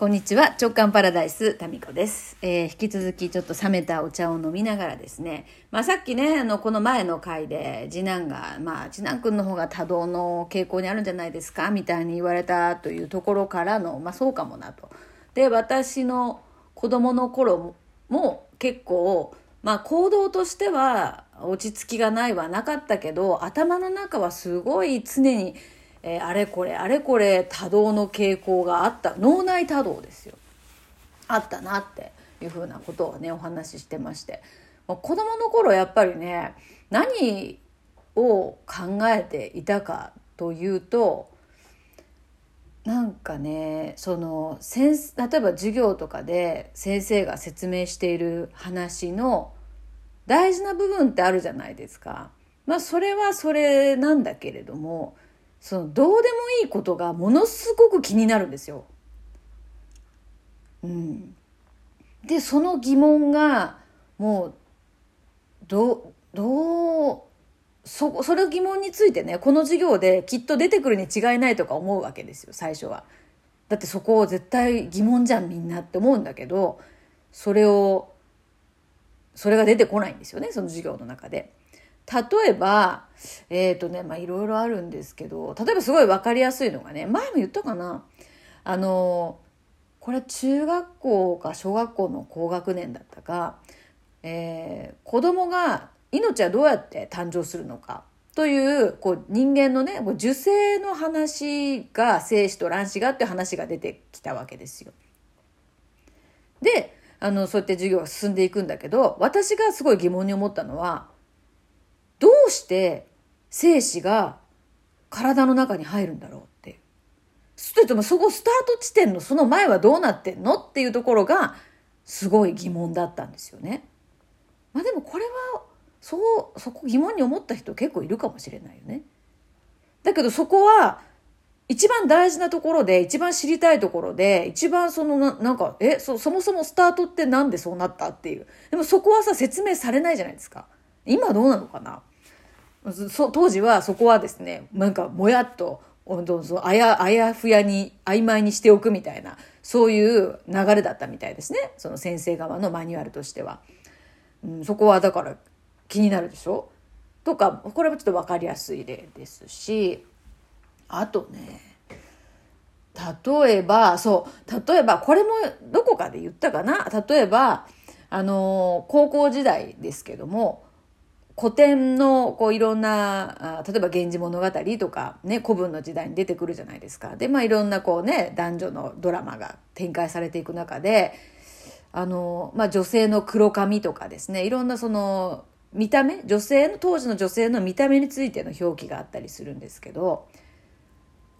こんにちは。直感パラダイスタミコです、えー引き続きちょっと冷めたお茶を飲みながらですね、まあ、さっきねあのこの前の回で次男が、まあ、次男くんの方が多動の傾向にあるんじゃないですかみたいに言われたというところからの、まあ、そうかもなと。で私の子供の頃も結構、まあ、行動としては落ち着きがないはなかったけど頭の中はすごい常に、えーあれこれあれこれ多動の傾向があった。脳内多動ですよ。あったなっていうふうなことをねお話ししてまして。まあ子供の頃やっぱりね何を考えていたかというとなんかねその先例えば授業とかで先生が説明している話の大事な部分ってあるじゃないですか。まあそれはそれなんだけれどもそのどうでもいいことがものすごく気になるんですよ。うん、でその疑問がもうどうどうそそれ疑問についてねこの授業できっと出てくるに違いないとか思うわけですよ最初は。だってそこを絶対疑問じゃんみんなって思うんだけどそれをそれが出てこないんですよねその授業の中で。例えばえっ、とねまあいろいろあるんですけど例えばすごい分かりやすいのがね前も言ったかなあのこれ中学校か小学校の高学年だったか、えー子供が命はどうやって誕生するのかというこう人間のね受精の話が精子と卵子がっていう話が出てきたわけですよ。であのそうやって授業が進んでいくんだけど私がすごい疑問に思ったのはどうして精子が体の中に入るんだろうっていう。それともそこスタート地点のその前はどうなってんのっていうところがすごい疑問だったんですよね。まあでもこれはそうそこ疑問に思った人結構いるかもしれないよね。だけどそこは一番大事なところで一番知りたいところで一番そのななんかえそそもそもスタートってなんでそうなったっていうでもそこはさ説明されないじゃないですか今どうなのかな当時はそこはですねなんかもやっとあやあやふやに曖昧にしておくみたいなそういう流れだったみたいですね。その先生側のマニュアルとしては。うん、そこはだから気になるでしょ？とかこれもちょっと分かりやすい例ですしあとね例えばそう例えばこれもどこかで言ったかな？例えばあの高校時代ですけども古典のこういろんな例えば「源氏物語」とかね古文の時代に出てくるじゃないですか。でまあいろんなこうね男女のドラマが展開されていく中であの、まあ、女性の黒髪とかですねいろんなその見た目女性の当時の女性の見た目についての表記があったりするんですけど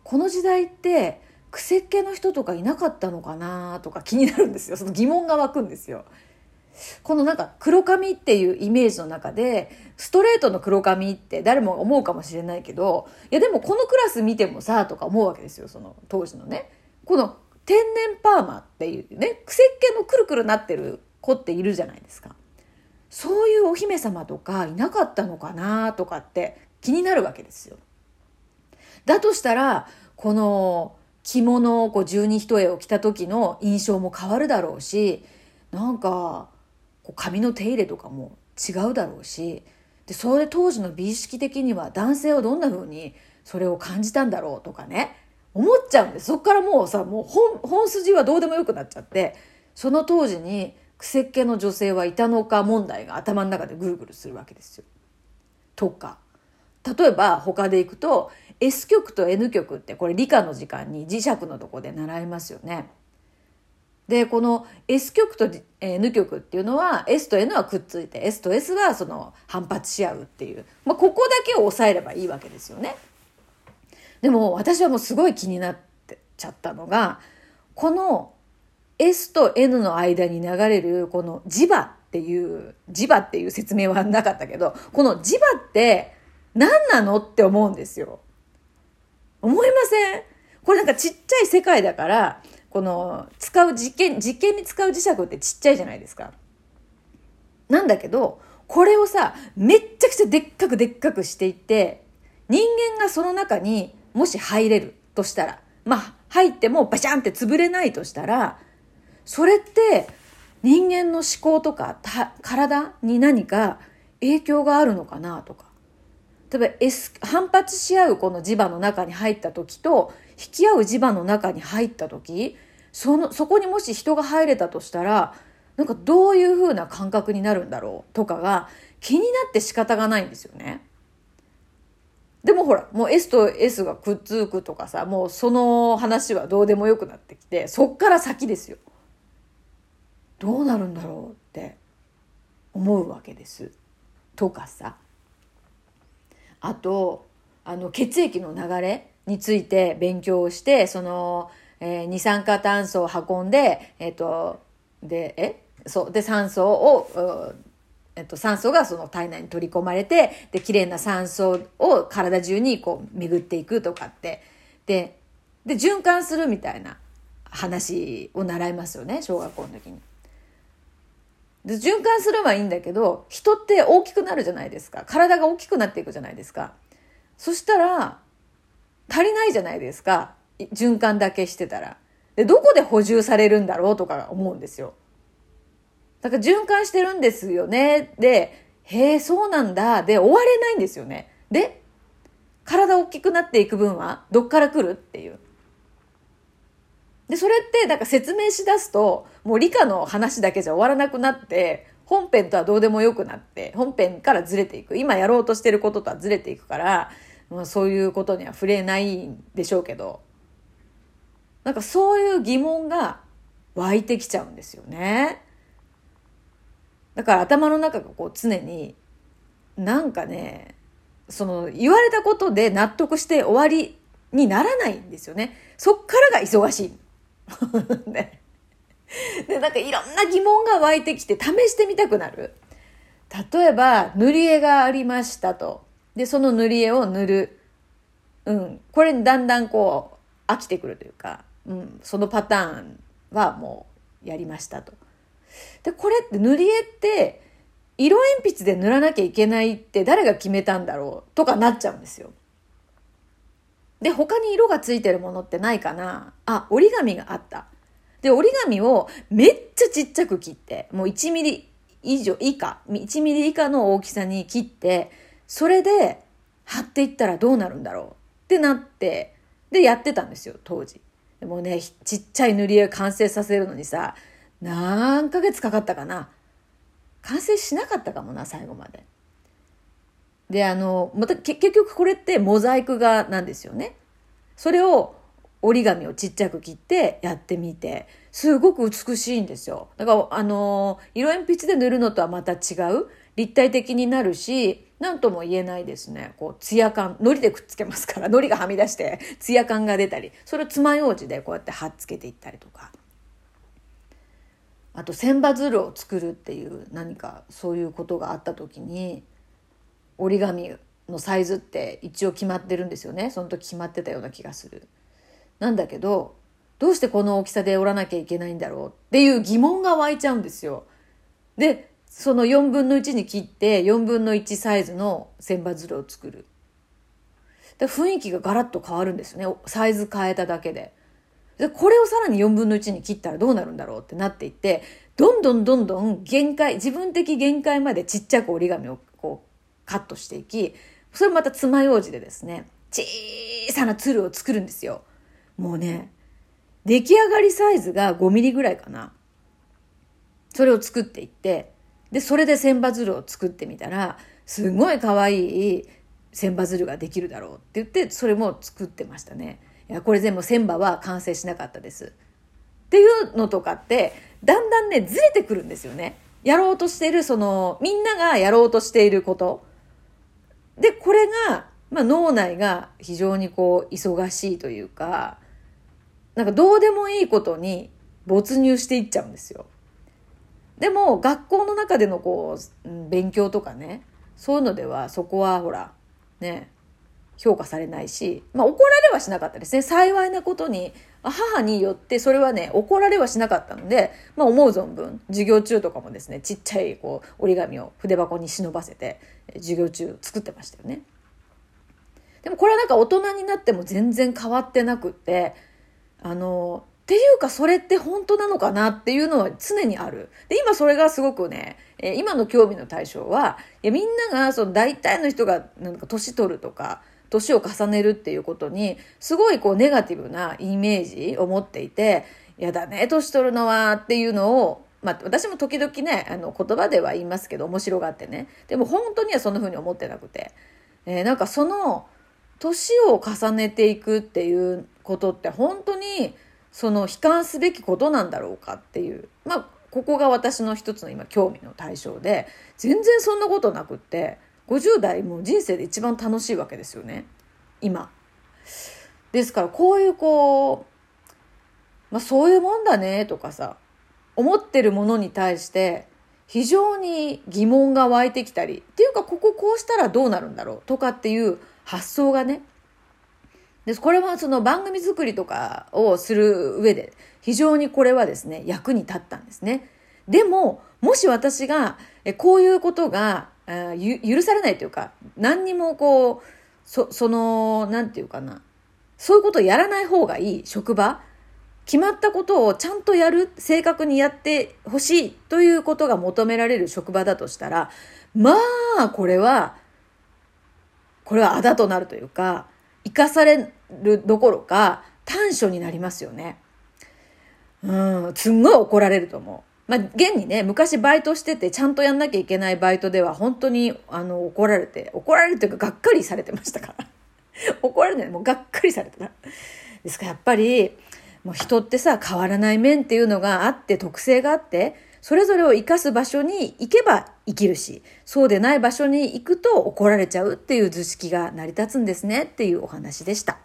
この時代って癖っ気の人とかいなかったのかなとか気になるんですよその疑問が湧くんですよ。このなんか黒髪っていうイメージの中でストレートの黒髪って誰も思うかもしれないけどいやでもこのクラス見てもさとか思うわけですよその当時のね。この天然パーマっていうね癖っ気のくるくるなってる子っているじゃないですか。そういうお姫様とかいなかったのかなとかって気になるわけですよ。だとしたらこの着物をこう十二一重を着た時の印象も変わるだろうしなんかこう髪の手入れとかも違うだろうしでそれ当時の美意識的には男性はどんな風にそれを感じたんだろうとかね思っちゃうんでそっからもうさもう本本筋はどうでもよくなっちゃってその当時に癖っ気の女性はいたのか問題が頭の中でぐるぐるするわけですよ。とか例えば他でいくと S 極と N 極ってこれ理科の時間に磁石のとこで習いますよね。でこの S 極と N 極っていうのは S と N はくっついて S と S はその反発し合うっていう、まあ、ここだけを押さえればいいわけですよね。でも私はもうすごい気になってちゃったのがこの S と N の間に流れるこの磁場っていう磁場っていう説明はなかったけどこの磁場って何なのって思うんですよ。思いません？これなんかちっちゃい世界だからこの使う実験実験に使う磁石ってちっちゃいじゃないですか。なんだけどこれをさめっちゃくちゃでっかくでっかくしていって人間がその中にもし入れるとしたらまあ入ってもバシャンって潰れないとしたら、それって人間の思考とか体に何か影響があるのかなとか。例えば、S、反発し合うこの磁場の中に入った時と、引き合う磁場の中に入った時、その、そこにもし人が入れたとしたら、なんかどういう風な感覚になるんだろうとかが気になって仕方がないんですよね。でもほら、もう S と S がくっつくとかさ、もうその話はどうでもよくなってきて、そっから先ですよ。どうなるんだろうって思うわけです。とかさ。あと、あの、血液の流れについて勉強をして、その、えー、二酸化炭素を運んで、えっ、ー、と、で、え？そう。で、酸素を、えっと、酸素がその体内に取り込まれて、で、綺麗な酸素を体中にこう巡っていくとかって、で、で、循環するみたいな話を習いますよね、小学校の時に。で、循環するはいいんだけど、人って大きくなるじゃないですか。体が大きくなっていくじゃないですか。そしたら、足りないじゃないですか。循環だけしてたら。で、どこで補充されるんだろうとか思うんですよ。だから循環してるんですよね。で、へえ、そうなんだ。で、終われないんですよね。で、体大きくなっていく分は、どっから来るっていう。で、それって、なんか説明しだすと、もう理科の話だけじゃ終わらなくなって、本編とはどうでもよくなって、本編からずれていく。今やろうとしてることとはずれていくから、まあ、そういうことには触れないんでしょうけど、なんかそういう疑問が湧いてきちゃうんですよね。だから頭の中がこう常になんかねその言われたことで納得して終わりにならないんですよね。そっからが忙しい。ね、で、なんかいろんな疑問が湧いてきて試してみたくなる。例えば、塗り絵がありましたと。で、その塗り絵を塗る。うん。これにだんだんこう、飽きてくるというか、うん。そのパターンはもうやりましたと。で、これって塗り絵って、色鉛筆で塗らなきゃいけないって誰が決めたんだろうとかなっちゃうんですよ。で、他に色がついてるものってないかなあ、折り紙があった。で、折り紙をめっちゃちっちゃく切って、もう1ミリ以上、以下、1ミリ以下の大きさに切って、それで貼っていったらどうなるんだろうってなって、で、やってたんですよ、当時。でもね、ちっちゃい塗り絵完成させるのにさ、何ヶ月かかったかな。完成しなかったかもな、最後まで。で、あの、また結局これってモザイク画なんですよね。それを折り紙をちっちゃく切ってやってみて、すごく美しいんですよ。だから、あの、色鉛筆で塗るのとはまた違う、立体的になるし、何とも言えないですね。こう、ツヤ感、糊でくっつけますから、糊がはみ出して、ツヤ感が出たり、それを爪楊枝でこうやって貼っつけていったりとか。あと千羽鶴を作るっていう何かそういうことがあった時に折り紙のサイズって一応決まってるんですよねその時決まってたような気がする。なんだけどどうしてこの大きさで折らなきゃいけないんだろうっていう疑問が湧いちゃうんですよ。でその4分の1に切って4分の1サイズの千羽鶴を作る。で雰囲気がガラッと変わるんですよねサイズ変えただけで。で、これをさらに4分の1に切ったらどうなるんだろうってなっていって、どんどんどんどん限界、自分的限界までちっちゃく折り紙をこうカットしていき、それまた爪楊枝でですね、小さな鶴を作るんですよ。もうね、出来上がりサイズが5ミリぐらいかな。それを作っていって、で、それで千羽鶴を作ってみたら、すごい可愛い千羽鶴ができるだろうって言って、それも作ってましたね。いや、これ全部千羽は完成しなかったです。っていうのとかって、だんだんね、ずれてくるんですよね。やろうとしてる、その、みんながやろうとしていること。で、これが、まあ、脳内が非常にこう、忙しいというか、なんかどうでもいいことに没入していっちゃうんですよ。でも、学校の中でのこう、勉強とかね、そういうのでは、そこはほら、ね、評価されないし、まあ、怒られはしなかったですね。幸いなことに、母によってそれはね、怒られはしなかったので、まあ、思う存分、授業中とかもですね、ちっちゃいこう折り紙を筆箱に忍ばせて、授業中作ってましたよね。でもこれはなんか大人になっても全然変わってなくって、あの、っていうかそれって本当なのかなっていうのは常にある。で、今それがすごくね、え今の興味の対象は、いやみんながその大体の人がなんか年取るとか、年を重ねるっていうことに、すごいこうネガティブなイメージを持っていて、やだね、年取るのはっていうのを、まあ私も時々ね、あの言葉では言いますけど面白がってね。でも本当にはそんな風に思ってなくて。えー、なんかその、年を重ねていくっていうことって本当にその悲観すべきことなんだろうかっていう。まあここが私の一つの今興味の対象で、全然そんなことなくって、50代も人生で一番楽しいわけですよね。今。ですからこういうこう、まあそういうもんだねとかさ、思ってるものに対して非常に疑問が湧いてきたり、っていうかこここうしたらどうなるんだろうとかっていう発想がね、で。これはその番組作りとかをする上で非常にこれはですね、役に立ったんですね。でも、もし私がこういうことが許されないというか、何にもこう、そ、その、なんていうかな、そういうことをやらない方がいい職場、決まったことをちゃんとやる、正確にやってほしいということが求められる職場だとしたら、まあ、これは、これはあだとなるというか、生かされるどころか短所になりますよね。うん、すんごい怒られると思う。まあ、現にね、昔バイトしててちゃんとやんなきゃいけないバイトでは本当にあの怒られて、怒られるというかがっかりされてましたから。怒られない、もうがっかりされてた。ですからやっぱり、もう人ってさ、変わらない面っていうのがあって、特性があって、それぞれを生かす場所に行けば生きるし、そうでない場所に行くと怒られちゃうっていう図式が成り立つんですねっていうお話でした。